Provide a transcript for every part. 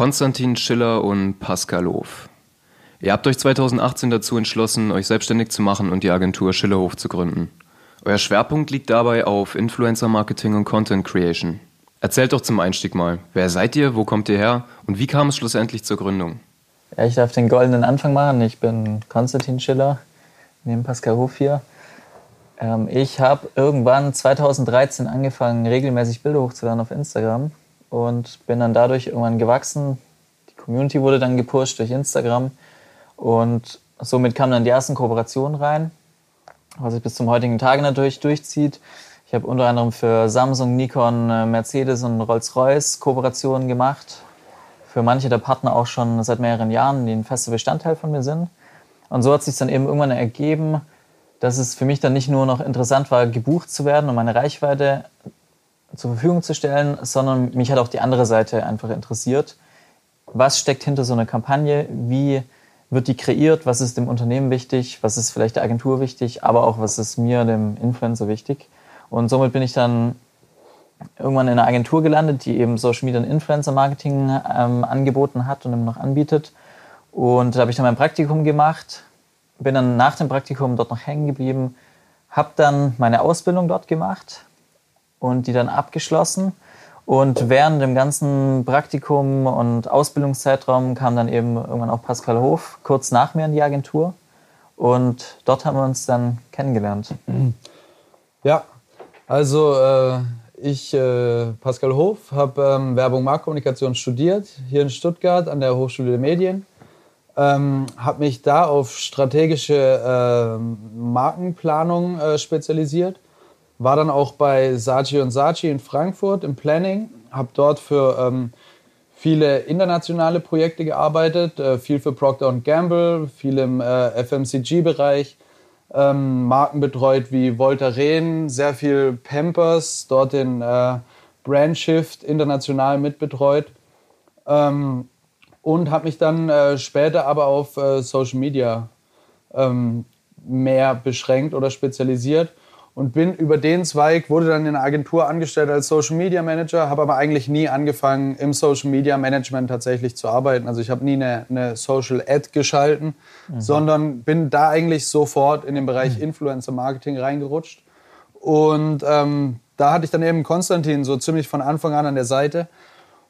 Konstantin Schiller und Pascal Hof. Ihr habt euch 2018 dazu entschlossen, euch selbstständig zu machen und die Agentur Schillerhof zu gründen. Euer Schwerpunkt liegt dabei auf Influencer Marketing und Content Creation. Erzählt doch zum Einstieg mal, wer seid ihr, wo kommt ihr her und wie kam es schlussendlich zur Gründung? Ja, ich darf den goldenen Anfang machen. Ich bin Konstantin Schiller, neben Pascal Hof hier. Ähm, ich habe irgendwann 2013 angefangen, regelmäßig Bilder hochzuladen auf Instagram und bin dann dadurch irgendwann gewachsen. Die Community wurde dann gepusht durch Instagram und somit kamen dann die ersten Kooperationen rein, was sich bis zum heutigen Tage natürlich durchzieht. Ich habe unter anderem für Samsung, Nikon, äh, Mercedes und Rolls-Royce Kooperationen gemacht. Für manche der Partner auch schon seit mehreren Jahren, die ein fester Bestandteil von mir sind. Und so hat sich dann eben irgendwann ergeben, dass es für mich dann nicht nur noch interessant war, gebucht zu werden und meine Reichweite zur Verfügung zu stellen, sondern mich hat auch die andere Seite einfach interessiert. Was steckt hinter so einer Kampagne? Wie wird die kreiert? Was ist dem Unternehmen wichtig? Was ist vielleicht der Agentur wichtig? Aber auch, was ist mir, dem Influencer, wichtig? Und somit bin ich dann irgendwann in einer Agentur gelandet, die eben Social Media und Influencer Marketing ähm, angeboten hat und immer noch anbietet. Und da habe ich dann mein Praktikum gemacht, bin dann nach dem Praktikum dort noch hängen geblieben, habe dann meine Ausbildung dort gemacht und die dann abgeschlossen. Und während dem ganzen Praktikum und Ausbildungszeitraum kam dann eben irgendwann auch Pascal Hof kurz nach mir in die Agentur. Und dort haben wir uns dann kennengelernt. Ja, also äh, ich, äh, Pascal Hof, habe ähm, Werbung Marktkommunikation studiert, hier in Stuttgart an der Hochschule der Medien. Ähm, habe mich da auf strategische äh, Markenplanung äh, spezialisiert war dann auch bei Saatchi und Saatchi in Frankfurt im Planning, habe dort für ähm, viele internationale Projekte gearbeitet, äh, viel für Procter Gamble, viel im äh, FMCG-Bereich, ähm, Marken betreut wie Voltaren, sehr viel Pampers, dort den äh, Brand Shift international mitbetreut ähm, und habe mich dann äh, später aber auf äh, Social Media ähm, mehr beschränkt oder spezialisiert und bin über den Zweig, wurde dann in einer Agentur angestellt als Social Media Manager, habe aber eigentlich nie angefangen, im Social Media Management tatsächlich zu arbeiten. Also ich habe nie eine, eine, Social Ad geschalten, mhm. sondern bin da eigentlich sofort in den Bereich mhm. Influencer Marketing reingerutscht. Und ähm, da hatte ich dann eben Konstantin so ziemlich von Anfang an an der Seite.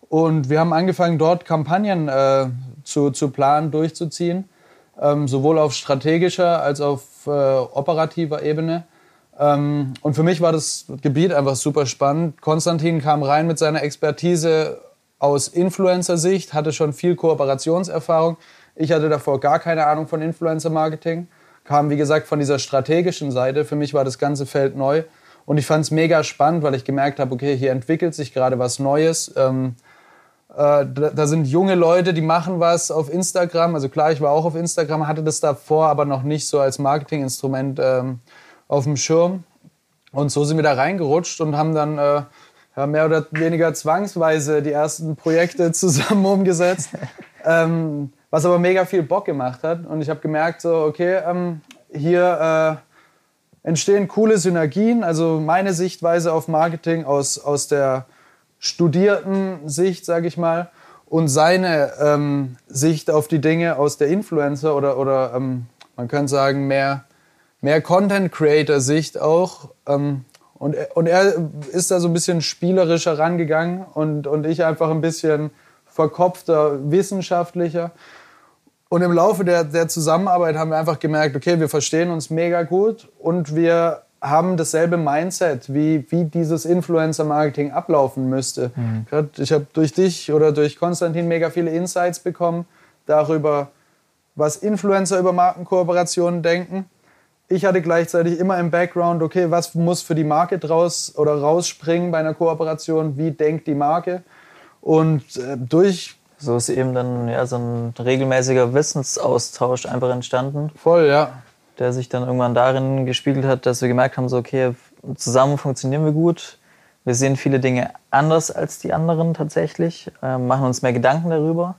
Und wir haben angefangen, dort Kampagnen äh, zu, zu planen, durchzuziehen, ähm, sowohl auf strategischer als auch auf äh, operativer Ebene. Ähm, und für mich war das Gebiet einfach super spannend. Konstantin kam rein mit seiner Expertise aus Influencer-Sicht, hatte schon viel Kooperationserfahrung. Ich hatte davor gar keine Ahnung von Influencer-Marketing, kam wie gesagt von dieser strategischen Seite. Für mich war das ganze Feld neu und ich fand es mega spannend, weil ich gemerkt habe, okay, hier entwickelt sich gerade was Neues. Ähm, äh, da, sind junge Leute, die machen was auf Instagram. Also klar, ich war auch auf Instagram, hatte das davor aber noch nicht so als Marketinginstrument ähm, auf dem Schirm. Und so sind wir da reingerutscht und haben dann äh, ja, mehr oder weniger zwangsweise die ersten Projekte zusammen umgesetzt. ähm, was aber mega viel Bock gemacht hat. Und ich habe gemerkt, so, okay, ähm, hier äh, entstehen coole Synergien. Also meine Sichtweise auf Marketing aus, aus der studierten Sicht, sage ich mal, und seine ähm, Sicht auf die Dinge aus der Influencer oder, oder ähm, man könnte sagen, mehr mehr Content-Creator-Sicht auch. Ähm, und, und er ist da so ein bisschen spielerischer rangegangen und, und ich einfach ein bisschen verkopfter, wissenschaftlicher. Und im Laufe der, der Zusammenarbeit haben wir einfach gemerkt, okay, wir verstehen uns mega gut und wir haben dasselbe Mindset, wie, wie dieses Influencer-Marketing ablaufen müsste. Mhm. Ich habe durch dich oder durch Konstantin mega viele Insights bekommen darüber, was Influencer über Markenkooperationen denken ich hatte gleichzeitig immer im Background, okay, was muss für die Marke draus oder rausspringen bei einer Kooperation, wie denkt die Marke und äh, durch so ist eben dann ja so ein regelmäßiger Wissensaustausch einfach entstanden. Voll, ja. Der sich dann irgendwann darin gespiegelt hat, dass wir gemerkt haben, so okay, zusammen funktionieren wir gut. Wir sehen viele Dinge anders als die anderen tatsächlich, äh, machen uns mehr Gedanken darüber.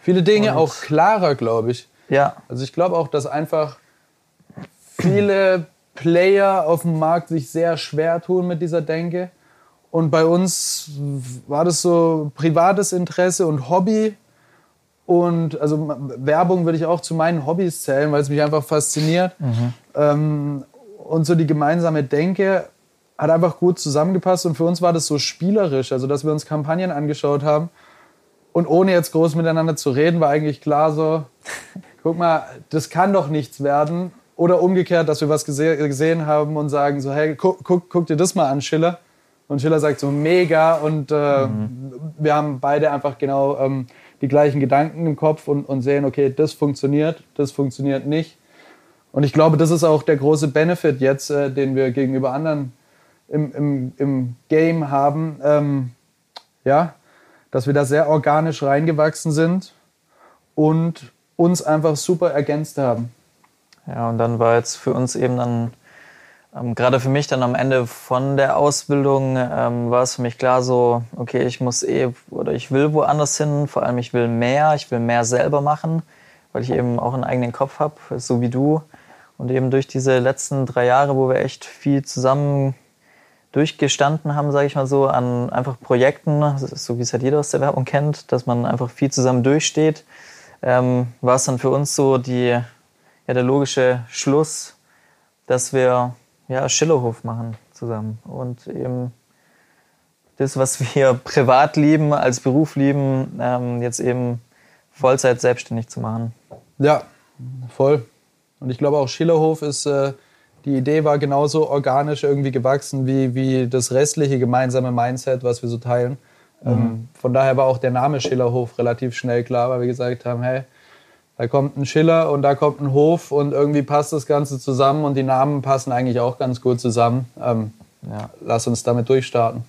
Viele Dinge Und auch klarer, glaube ich. Ja. Also ich glaube auch, dass einfach viele Player auf dem Markt sich sehr schwer tun mit dieser Denke. Und bei uns war das so privates Interesse und Hobby Und also Werbung würde ich auch zu meinen Hobbys zählen, weil es mich einfach fasziniert. Ähm, und so die gemeinsame Denke hat einfach gut zusammengepasst. Und für uns war das so spielerisch, also dass wir uns Kampagnen angeschaut haben. Und ohne jetzt groß miteinander zu reden, war eigentlich klar so, guck mal, das kann doch nichts werden. Oder umgekehrt, dass wir was gese gesehen haben und sagen so, hey, guck, guck, guck dir das mal an, Schiller. Und Schiller sagt so, mega. Und äh, wir haben beide einfach genau ähm, die gleichen Gedanken im Kopf und, und sehen, okay, das funktioniert, das funktioniert nicht. Und ich glaube, das ist auch der große Benefit jetzt, äh, den wir gegenüber anderen im, im, im Game haben. Ähm, ja, dass wir da sehr organisch reingewachsen sind und uns einfach super ergänzt haben. Ja, und dann war jetzt für uns eben dann, ähm, gerade für mich dann am Ende von der Ausbildung, ähm, war es für mich klar so, okay, ich muss eh oder ich will woanders hin, vor allem ich will mehr, ich will mehr selber machen, weil ich eben auch einen eigenen Kopf habe, so wie du. Und eben durch diese letzten drei Jahre, wo wir echt viel zusammen durchgestanden haben, sage ich mal so, an einfach Projekten, so wie es halt jeder aus der Werbung kennt, dass man einfach viel zusammen durchsteht, ähm, war es dann für uns so die, ja, der logische Schluss, dass wir ja, Schillerhof machen zusammen und eben das, was wir privat lieben, als Beruf lieben, ähm, jetzt eben Vollzeit selbstständig zu machen. Ja, voll. Und ich glaube auch Schillerhof ist, äh, die Idee war genauso organisch irgendwie gewachsen wie, wie das restliche gemeinsame Mindset, was wir so teilen. Ähm, von daher war auch der Name Schillerhof relativ schnell klar, weil wir gesagt haben, hey, da kommt ein Schiller und da kommt ein Hof und irgendwie passt das Ganze zusammen und die Namen passen eigentlich auch ganz gut zusammen. Ähm, ja, lass uns damit durchstarten.